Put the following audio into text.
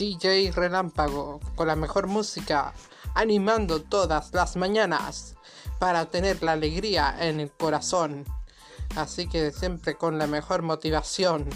DJ Relámpago con la mejor música, animando todas las mañanas para tener la alegría en el corazón. Así que siempre con la mejor motivación.